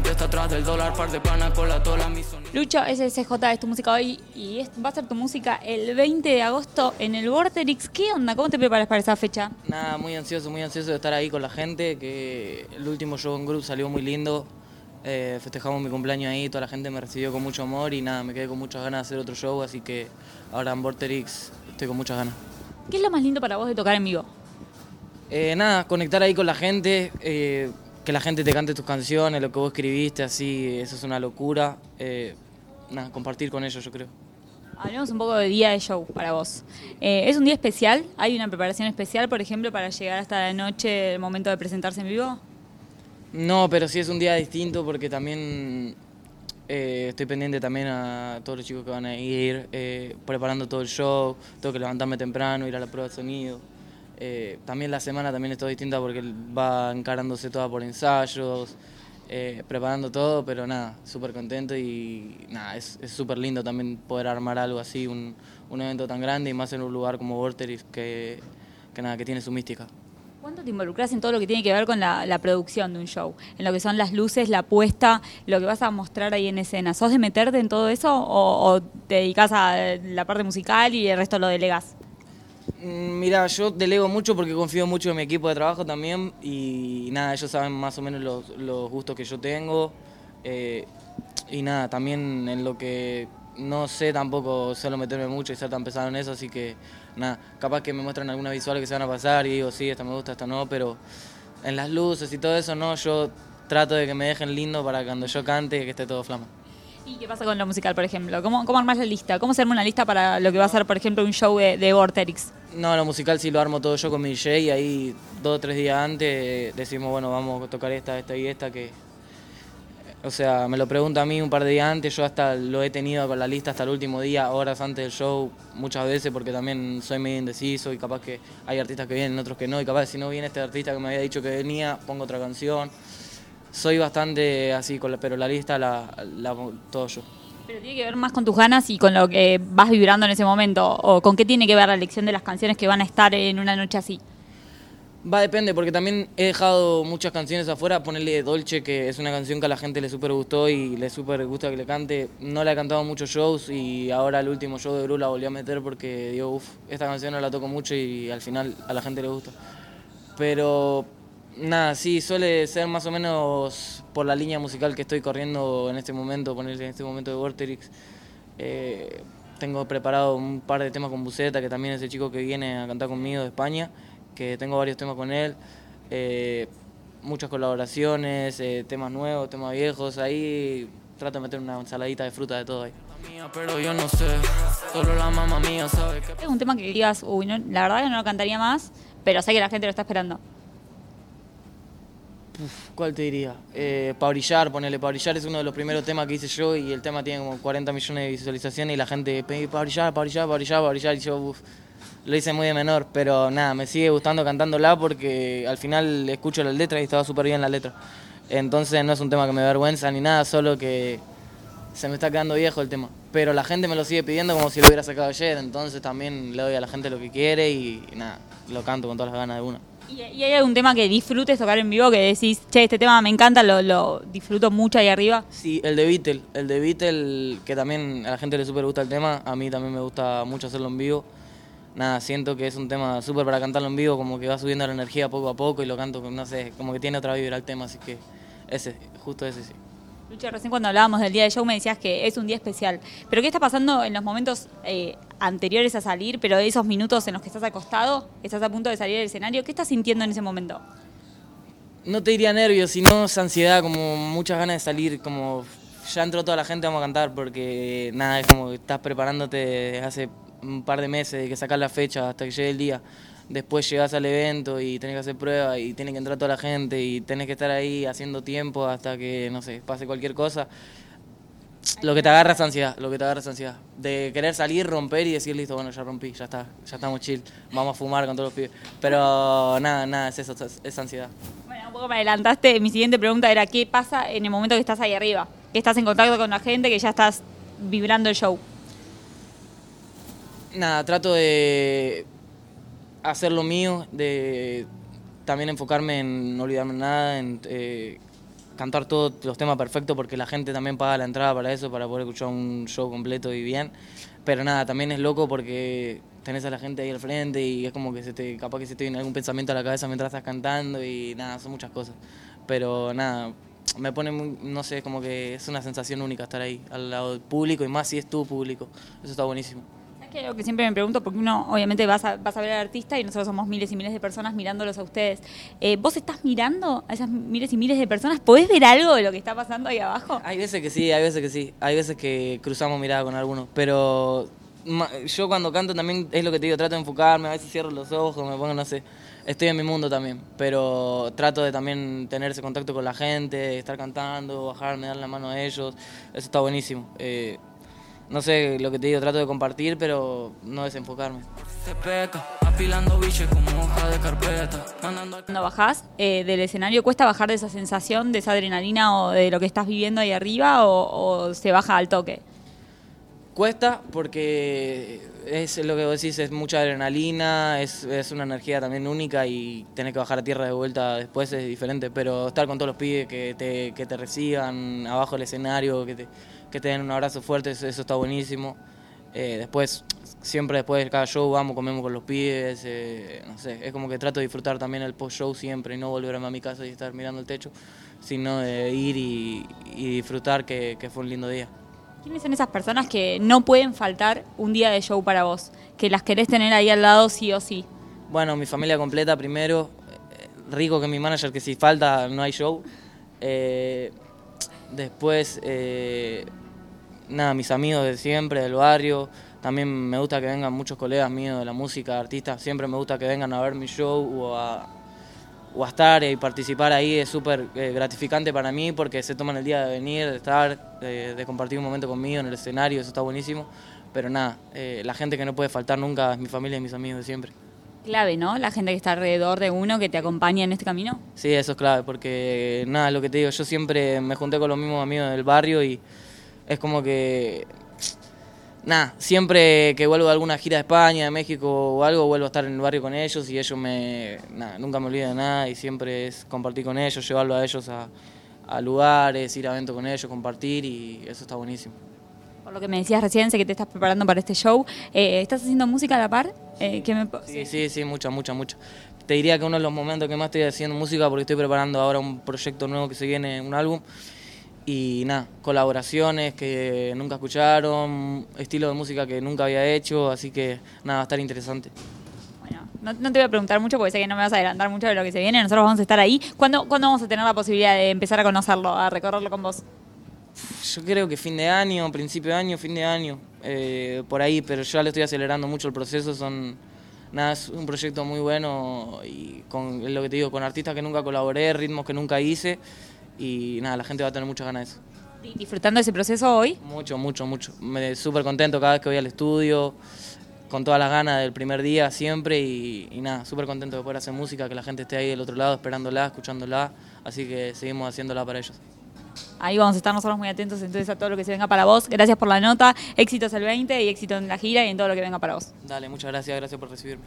gente está atrás del dólar, par de pana con la tola, mi sonido. Lucho, SSJ es tu música hoy y es- va a ser tu música el 20 de agosto en el Vorterix. ¿Qué onda? ¿Cómo te preparas para esa fecha? Nada, muy ansioso, muy ansioso de estar ahí con la gente, que el último show en group salió muy lindo. Eh, festejamos mi cumpleaños ahí, toda la gente me recibió con mucho amor y nada, me quedé con muchas ganas de hacer otro show, así que ahora en Vorterix estoy con muchas ganas. ¿Qué es lo más lindo para vos de tocar en vivo? Eh, nada, conectar ahí con la gente, eh, que la gente te cante tus canciones, lo que vos escribiste, así, eso es una locura. Eh, nada, compartir con ellos, yo creo. Hablemos un poco de día de show para vos. Eh, ¿Es un día especial? ¿Hay una preparación especial, por ejemplo, para llegar hasta la noche, el momento de presentarse en vivo? No, pero sí es un día distinto porque también eh, estoy pendiente también a todos los chicos que van a ir eh, preparando todo el show, tengo que levantarme temprano, ir a la prueba de sonido. Eh, también la semana también es todo distinta porque va encarándose toda por ensayos, eh, preparando todo, pero nada, súper contento y nada, es súper lindo también poder armar algo así, un, un evento tan grande y más en un lugar como Vorterix que, que nada, que tiene su mística. ¿Cuánto te involucras en todo lo que tiene que ver con la, la producción de un show? En lo que son las luces, la puesta, lo que vas a mostrar ahí en escena. ¿Sos de meterte en todo eso o, o te dedicas a la parte musical y el resto lo delegas? Mm, Mira, yo delego mucho porque confío mucho en mi equipo de trabajo también y nada, ellos saben más o menos los, gustos que yo tengo eh, y nada, también en lo que no sé tampoco suelo meterme mucho y ser tan pesado en eso, así que nada, capaz que me muestran algunas visuales que se van a pasar y digo, sí, esta me gusta, esta no, pero en las luces y todo eso no, yo trato de que me dejen lindo para cuando yo cante que esté todo flama. ¿Y qué pasa con lo musical, por ejemplo? ¿Cómo, cómo armás la lista? ¿Cómo se arma una lista para lo que va a ser, por ejemplo, un show de, de Vorterix? No, lo musical sí lo armo todo yo con mi DJ y ahí dos o tres días antes decimos, bueno, vamos a tocar esta, esta y esta que... O sea, me lo pregunta a mí un par de días antes, yo hasta lo he tenido con la lista hasta el último día, horas antes del show, muchas veces porque también soy medio indeciso y capaz que hay artistas que vienen, otros que no, y capaz si no viene este artista que me había dicho que venía, pongo otra canción. Soy bastante así, con la- pero la lista la, todo yo. Pero tiene que ver más con tus ganas y con lo que vas vibrando en ese momento. ¿O con qué tiene que ver la elección de las canciones que van a estar en una noche así? Va, depende, porque también he dejado muchas canciones afuera. Ponerle Dolce, que es una canción que a la gente le súper gustó y le súper gusta que le cante. No la he cantado en muchos shows y ahora el último show de Bru la volví a meter porque digo, uff, esta canción no la toco mucho y al final a la gente le gusta. Pero nada, sí, suele ser más o menos por la línea musical que estoy corriendo en este momento, ponerle en este momento de Vorterix. Eh, tengo preparado un par de temas con Buceta, que también es el chico que viene a cantar conmigo de España, que tengo varios temas con él. Eh, muchas colaboraciones, eh, temas nuevos, temas viejos, ahí trato de meter una ensaladita de fruta de todo ahí. Mía, pero yo no sé, solo la mamá mía sabe que Es un tema que digas, uy, no, la verdad que no lo cantaría más, pero sé que la gente lo está esperando. ¿Cuál te diría? Eh, pa' brillar, ponele, pa' brillar es uno de los primeros temas que hice yo y el tema tiene como 40 millones de visualizaciones y la gente, "Pe- pa' brillar, pa' brillar, pa' brillar, pa' brillar y yo, lo hice muy de menor, pero nada, me sigue gustando cantándola porque al final escucho las letras y estaba súper bien la letra. Entonces no es un tema que me avergüenza ni nada, solo que se me está quedando viejo el tema. Pero la gente me lo sigue pidiendo como si lo hubiera sacado ayer, entonces también le doy a la gente lo que quiere y, y nada, lo canto con todas las ganas de una. ¿Y, hay algún tema que disfrutes tocar en vivo que decís, che, este tema me encanta, lo, lo disfruto mucho ahí arriba? Sí, el de Beatle, el de Beatle, que también a la gente le súper gusta el tema, a mí también me gusta mucho hacerlo en vivo. Nada, siento que es un tema súper para cantarlo en vivo, como que va subiendo la energía poco a poco y lo canto, no sé, como que tiene otra vibra el tema, así que ese, justo ese sí. Lucho, recién cuando hablábamos del día de show me decías que es un día especial. ¿Pero qué está pasando en los momentos eh, anteriores a salir, pero esos minutos en los que estás acostado, estás a punto de salir del escenario, qué estás sintiendo en ese momento? No te diría nervios, sino ansiedad, como muchas ganas de salir, como ya entró toda la gente, vamos a cantar, porque nada, es como que estás preparándote hace un par de meses, de que sacas la fecha hasta que llegue el día. Después llegas al evento y tenés que hacer pruebas y tiene que entrar toda la gente y tenés que estar ahí haciendo tiempo hasta que, no sé, pase cualquier cosa. Lo que te agarra es ansiedad, lo que te agarra es ansiedad. De querer salir, romper y decir, listo, bueno, ya rompí, ya está, ya estamos chill, vamos a fumar con todos los pibes. Pero nada, nada, es eso, es, es ansiedad. Bueno, un poco me adelantaste. Mi siguiente pregunta era, ¿qué pasa en el momento que estás ahí arriba? Que estás en contacto con la gente, que ya estás vibrando el show. Nada, trato de hacer lo mío, de también enfocarme en no olvidarme nada, en eh, cantar todos los temas perfectos porque la gente también paga la entrada para eso, para poder escuchar un show completo y bien. Pero nada, también es loco porque tenés a la gente ahí al frente y es como que se te, capaz que se te viene algún pensamiento a la cabeza mientras estás cantando y nada, son muchas cosas. Pero nada, me pone muy, no sé, como que es una sensación única estar ahí, al lado del público y más si es tu público. Eso está buenísimo. Que lo que siempre me pregunto, porque uno obviamente vas a, vas a ver al artista y nosotros somos miles y miles de personas mirándolos a ustedes. Eh, ¿Vos estás mirando a esas miles y miles de personas? ¿Podés ver algo de lo que está pasando ahí abajo? Hay veces que sí, hay veces que sí. Hay veces que cruzamos mirada con algunos. Pero yo cuando canto también es lo que te digo, trato de enfocarme, a veces cierro los ojos, me pongo, no sé. Estoy en mi mundo también, pero trato de también tener ese contacto con la gente, estar cantando, bajarme, dar la mano a ellos. Eso está buenísimo. Eh, no sé lo que te digo, trato de compartir, pero no desenfocarme. Cuando bajás eh, del escenario, ¿cuesta bajar de esa sensación, de esa adrenalina o de lo que estás viviendo ahí arriba o, o se baja al toque? Cuesta porque es lo que vos decís, es mucha adrenalina, es, es una energía también única y tener que bajar a tierra de vuelta después es diferente, pero estar con todos los pibes que te, que te reciban abajo del escenario, que te, que te den un abrazo fuerte, eso, está buenísimo. Eh, después, siempre después de cada show vamos, comemos con los pibes, eh, no sé, es como que trato de disfrutar también el post-show siempre y no volverme a mi casa y estar mirando el techo, sino de ir y, disfrutar que fue un lindo día. ¿Quiénes son esas personas que no pueden faltar un día de show para vos? Que las querés tener ahí al lado sí o sí. Bueno, mi familia completa primero. eh, Rico que mi manager, que si falta no hay show. Eh, después, eh, nada, mis amigos de siempre, del barrio. También me gusta que vengan muchos colegas míos de la música, artistas. Siempre me gusta que vengan a ver mi show o a, o a estar y participar ahí. Es súper eh, gratificante para mí porque se toman el día de venir, de estar, de, de compartir un momento conmigo en el escenario. Eso está buenísimo. Pero nada, eh, la gente que no puede faltar nunca es mi familia y mis amigos de siempre. Clave, ¿no? La gente que está alrededor de uno, que te acompaña en este camino. Sí, eso es clave, porque nada, lo que te digo, yo siempre me junté con los mismos amigos del barrio y es como que, nada, siempre que vuelvo de alguna gira de España, de México o algo, vuelvo a estar en el barrio con ellos y ellos me, nada, nunca me olvidan de nada y siempre es compartir con ellos, llevarlo a ellos a, a lugares, ir a eventos con ellos, compartir y eso está buenísimo. Por lo que me decías recién, sé que te estás preparando para este show. Eh, ¿Estás haciendo música a la par? Eh, ¿qué me po- Sí, sí, sí, mucha, mucha, mucha. Te diría que uno de los momentos que más estoy haciendo música porque estoy preparando ahora un proyecto nuevo que se viene, un álbum. Y nada, colaboraciones que nunca escucharon, estilo de música que nunca había hecho, así que nada, va a estar interesante. Bueno, no, no te voy a preguntar mucho porque sé que no me vas a adelantar mucho de lo que se viene. Nosotros vamos a estar ahí. ¿Cuándo, ¿cuándo vamos a tener la posibilidad de empezar a conocerlo, a recorrerlo con vos? Yo creo que fin de año, principio de año, fin de año, eh, por ahí, pero yo ya le estoy acelerando mucho el proceso, son nada, es un proyecto muy bueno y con lo que te digo, con artistas que nunca colaboré, ritmos que nunca hice y nada, la gente va a tener muchas ganas de eso. Di- ¿Disfrutando ese proceso hoy? Mucho, mucho, mucho. Me súper contento cada vez que voy al estudio, con todas las ganas del primer día siempre y, y nada, súper contento de poder hacer música, que la gente esté ahí del otro lado esperándola, escuchándola, así que seguimos haciéndola para ellos. Ahí vamos a estar nosotros muy atentos entonces a todo lo que se venga para vos. Gracias por la nota, éxitos el 20 y éxito en la gira y en todo lo que venga para vos. Dale, muchas gracias, gracias por recibirme.